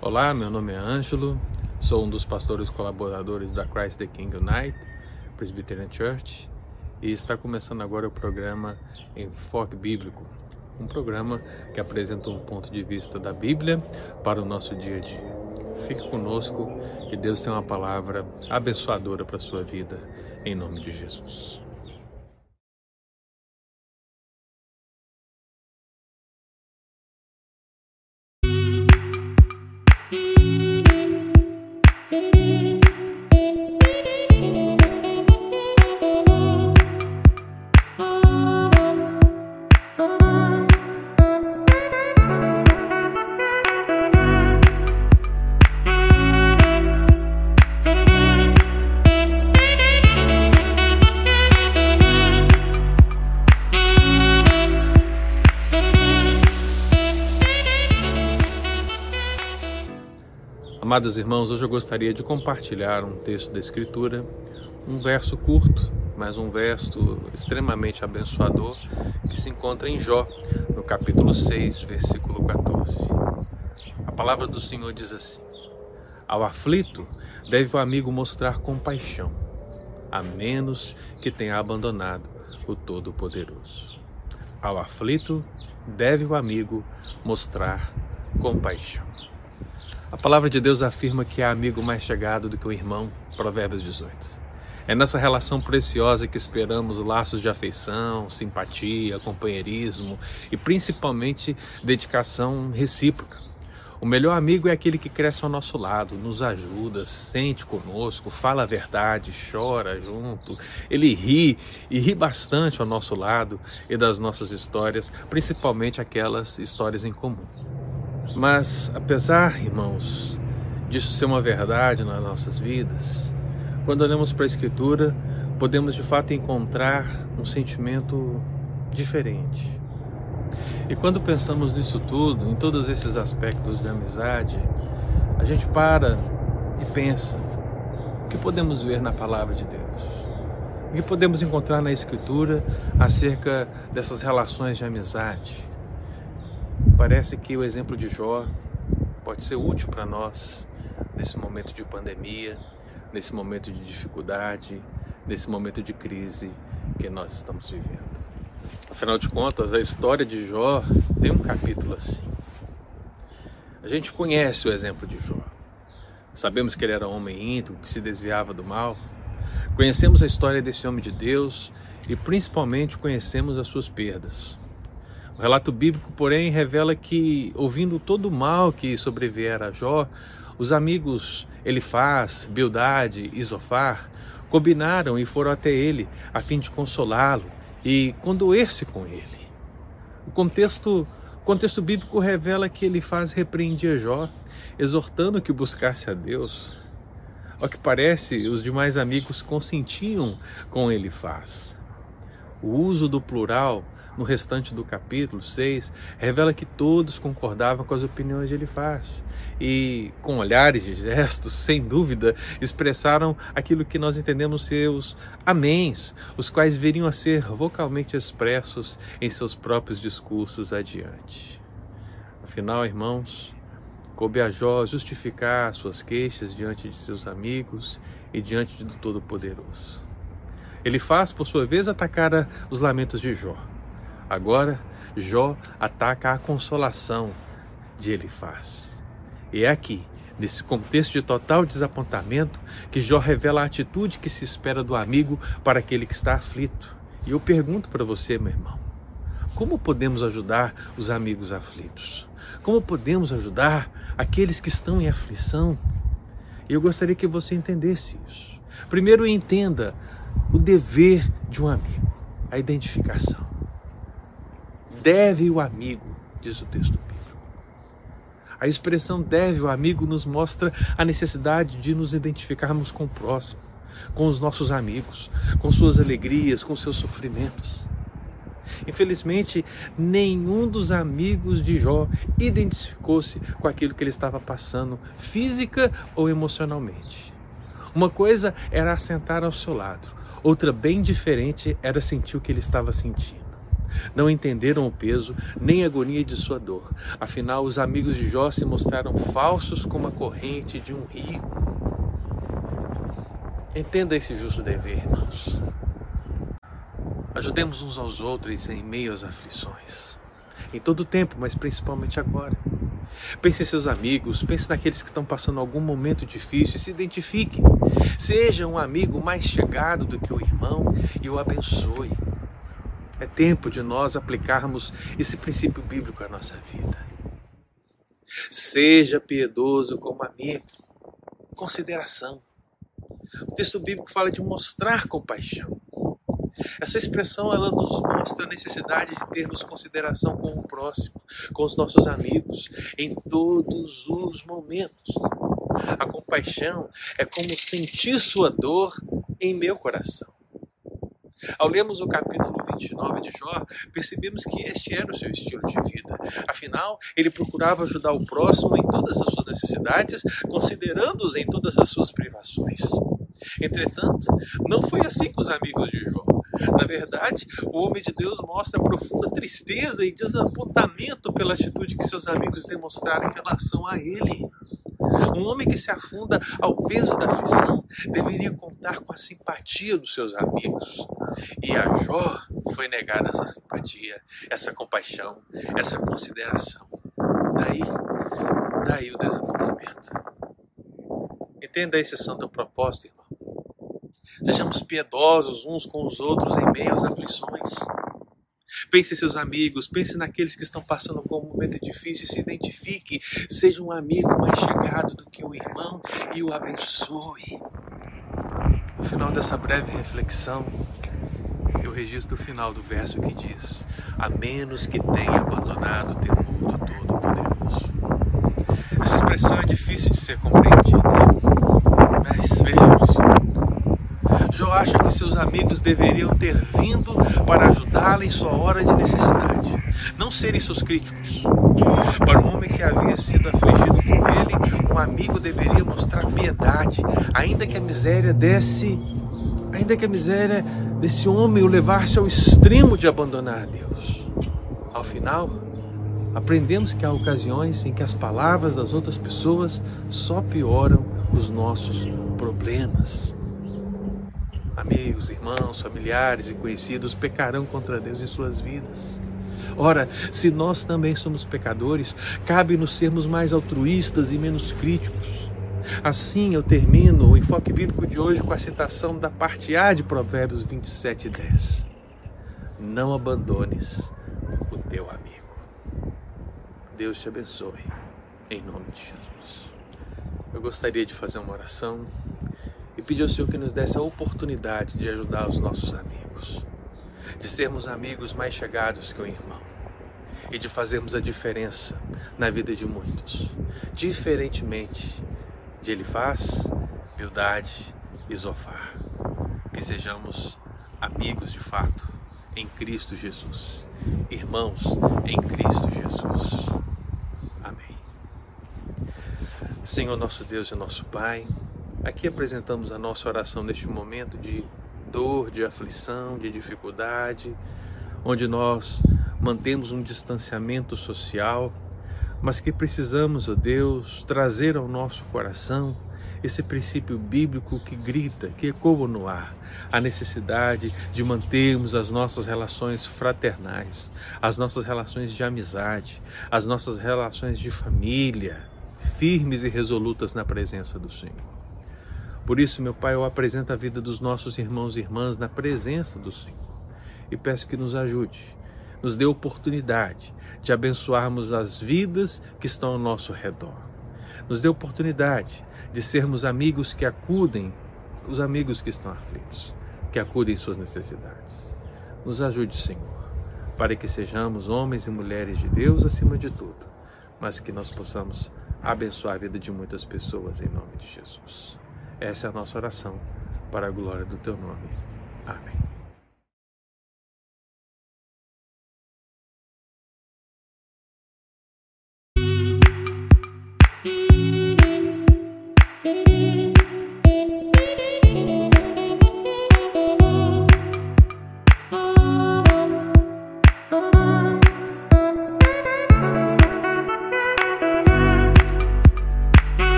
Olá, meu nome é Ângelo, sou um dos pastores colaboradores da Christ the King Unite, Presbyterian Church, e está começando agora o programa Enfoque Bíblico, um programa que apresenta um ponto de vista da Bíblia para o nosso dia a dia. Fique conosco, que Deus tem uma palavra abençoadora para a sua vida, em nome de Jesus. Amados irmãos, hoje eu gostaria de compartilhar um texto da Escritura, um verso curto, mas um verso extremamente abençoador, que se encontra em Jó, no capítulo 6, versículo 14. A palavra do Senhor diz assim: Ao aflito deve o amigo mostrar compaixão, a menos que tenha abandonado o Todo-Poderoso. Ao aflito deve o amigo mostrar compaixão. A palavra de Deus afirma que é amigo mais chegado do que o irmão, Provérbios 18. É nessa relação preciosa que esperamos laços de afeição, simpatia, companheirismo e principalmente dedicação recíproca. O melhor amigo é aquele que cresce ao nosso lado, nos ajuda, sente conosco, fala a verdade, chora junto. Ele ri e ri bastante ao nosso lado e das nossas histórias, principalmente aquelas histórias em comum. Mas, apesar, irmãos, disso ser uma verdade nas nossas vidas, quando olhamos para a Escritura, podemos de fato encontrar um sentimento diferente. E quando pensamos nisso tudo, em todos esses aspectos de amizade, a gente para e pensa: o que podemos ver na palavra de Deus? O que podemos encontrar na Escritura acerca dessas relações de amizade? Parece que o exemplo de Jó pode ser útil para nós nesse momento de pandemia, nesse momento de dificuldade, nesse momento de crise que nós estamos vivendo. Afinal de contas, a história de Jó tem um capítulo assim. A gente conhece o exemplo de Jó. Sabemos que ele era um homem íntegro, que se desviava do mal. Conhecemos a história desse homem de Deus e principalmente conhecemos as suas perdas. O relato bíblico, porém, revela que, ouvindo todo o mal que sobreviera a Jó, os amigos Elifaz, Bildade e Zofar combinaram e foram até ele a fim de consolá-lo e condoer-se com ele. O contexto, o contexto bíblico revela que Elifaz repreendia Jó, exortando que buscasse a Deus. Ao que parece, os demais amigos consentiam com Elifaz. O uso do plural no restante do capítulo 6, revela que todos concordavam com as opiniões de Elifaz e, com olhares e gestos, sem dúvida, expressaram aquilo que nós entendemos ser os améns, os quais viriam a ser vocalmente expressos em seus próprios discursos adiante. Afinal, irmãos, coube a Jó justificar suas queixas diante de seus amigos e diante do Todo-Poderoso. Ele faz, por sua vez, atacar os lamentos de Jó. Agora, Jó ataca a consolação de Elifaz. E é aqui, nesse contexto de total desapontamento, que Jó revela a atitude que se espera do amigo para aquele que está aflito. E eu pergunto para você, meu irmão, como podemos ajudar os amigos aflitos? Como podemos ajudar aqueles que estão em aflição? Eu gostaria que você entendesse isso. Primeiro, entenda o dever de um amigo, a identificação deve o amigo, diz o texto bíblico. A expressão deve o amigo nos mostra a necessidade de nos identificarmos com o próximo, com os nossos amigos, com suas alegrias, com seus sofrimentos. Infelizmente, nenhum dos amigos de Jó identificou-se com aquilo que ele estava passando, física ou emocionalmente. Uma coisa era assentar ao seu lado, outra bem diferente era sentir o que ele estava sentindo. Não entenderam o peso nem a agonia de sua dor. Afinal, os amigos de Jó se mostraram falsos como a corrente de um rio. Entenda esse justo dever, irmãos. Ajudemos uns aos outros em meio às aflições. Em todo o tempo, mas principalmente agora. Pense em seus amigos, pense naqueles que estão passando algum momento difícil e se identifique. Seja um amigo mais chegado do que o irmão e o abençoe. É tempo de nós aplicarmos esse princípio bíblico à nossa vida. Seja piedoso como amigo. Consideração. O texto bíblico fala de mostrar compaixão. Essa expressão ela nos mostra a necessidade de termos consideração com o próximo, com os nossos amigos, em todos os momentos. A compaixão é como sentir sua dor em meu coração. Ao lermos o capítulo 29 de Jó, percebemos que este era o seu estilo de vida. Afinal, ele procurava ajudar o próximo em todas as suas necessidades, considerando-os em todas as suas privações. Entretanto, não foi assim com os amigos de Jó. Na verdade, o homem de Deus mostra profunda tristeza e desapontamento pela atitude que seus amigos demonstraram em relação a ele. Um homem que se afunda ao peso da aflição deveria contar com a simpatia dos seus amigos. E a Jó foi negada essa simpatia, essa compaixão, essa consideração. Daí, daí o desapontamento. Entenda esse santo propósito, irmão. Sejamos piedosos uns com os outros em meio às aflições. Pense em seus amigos, pense naqueles que estão passando por um momento difícil, se identifique, seja um amigo mais chegado do que o irmão e o abençoe. No final dessa breve reflexão, eu registro o final do verso que diz: A menos que tenha abandonado o temor do Todo-Poderoso. Essa expressão é difícil de ser compreendida, mas vejamos. Jó acha que seus amigos deveriam ter vindo para ajudá-lo em sua hora de necessidade, não serem seus críticos. Para um homem que havia sido afligido por ele, um amigo deveria mostrar piedade, ainda que a miséria desse, ainda que a miséria desse homem o levasse ao extremo de abandonar a Deus. Ao final, aprendemos que há ocasiões em que as palavras das outras pessoas só pioram os nossos problemas. Amigos, irmãos, familiares e conhecidos pecarão contra Deus em suas vidas. Ora, se nós também somos pecadores, cabe-nos sermos mais altruístas e menos críticos. Assim eu termino o enfoque bíblico de hoje com a citação da parte A de Provérbios 27, 10. Não abandones o teu amigo. Deus te abençoe, em nome de Jesus. Eu gostaria de fazer uma oração e pedir ao Senhor que nos desse a oportunidade de ajudar os nossos amigos, de sermos amigos mais chegados que o irmão e de fazermos a diferença na vida de muitos, diferentemente de Elifaz, Bildade e Zofar. Que sejamos amigos de fato em Cristo Jesus, irmãos em Cristo Jesus. Amém. Senhor nosso Deus e nosso Pai, Aqui apresentamos a nossa oração neste momento de dor, de aflição, de dificuldade, onde nós mantemos um distanciamento social, mas que precisamos, ó oh Deus, trazer ao nosso coração esse princípio bíblico que grita, que ecoa no ar, a necessidade de mantermos as nossas relações fraternais, as nossas relações de amizade, as nossas relações de família, firmes e resolutas na presença do Senhor. Por isso, meu Pai, eu apresento a vida dos nossos irmãos e irmãs na presença do Senhor e peço que nos ajude, nos dê oportunidade de abençoarmos as vidas que estão ao nosso redor. Nos dê oportunidade de sermos amigos que acudem os amigos que estão aflitos, que acudem suas necessidades. Nos ajude, Senhor, para que sejamos homens e mulheres de Deus acima de tudo, mas que nós possamos abençoar a vida de muitas pessoas em nome de Jesus. Essa é a nossa oração para a glória do teu nome. Amém.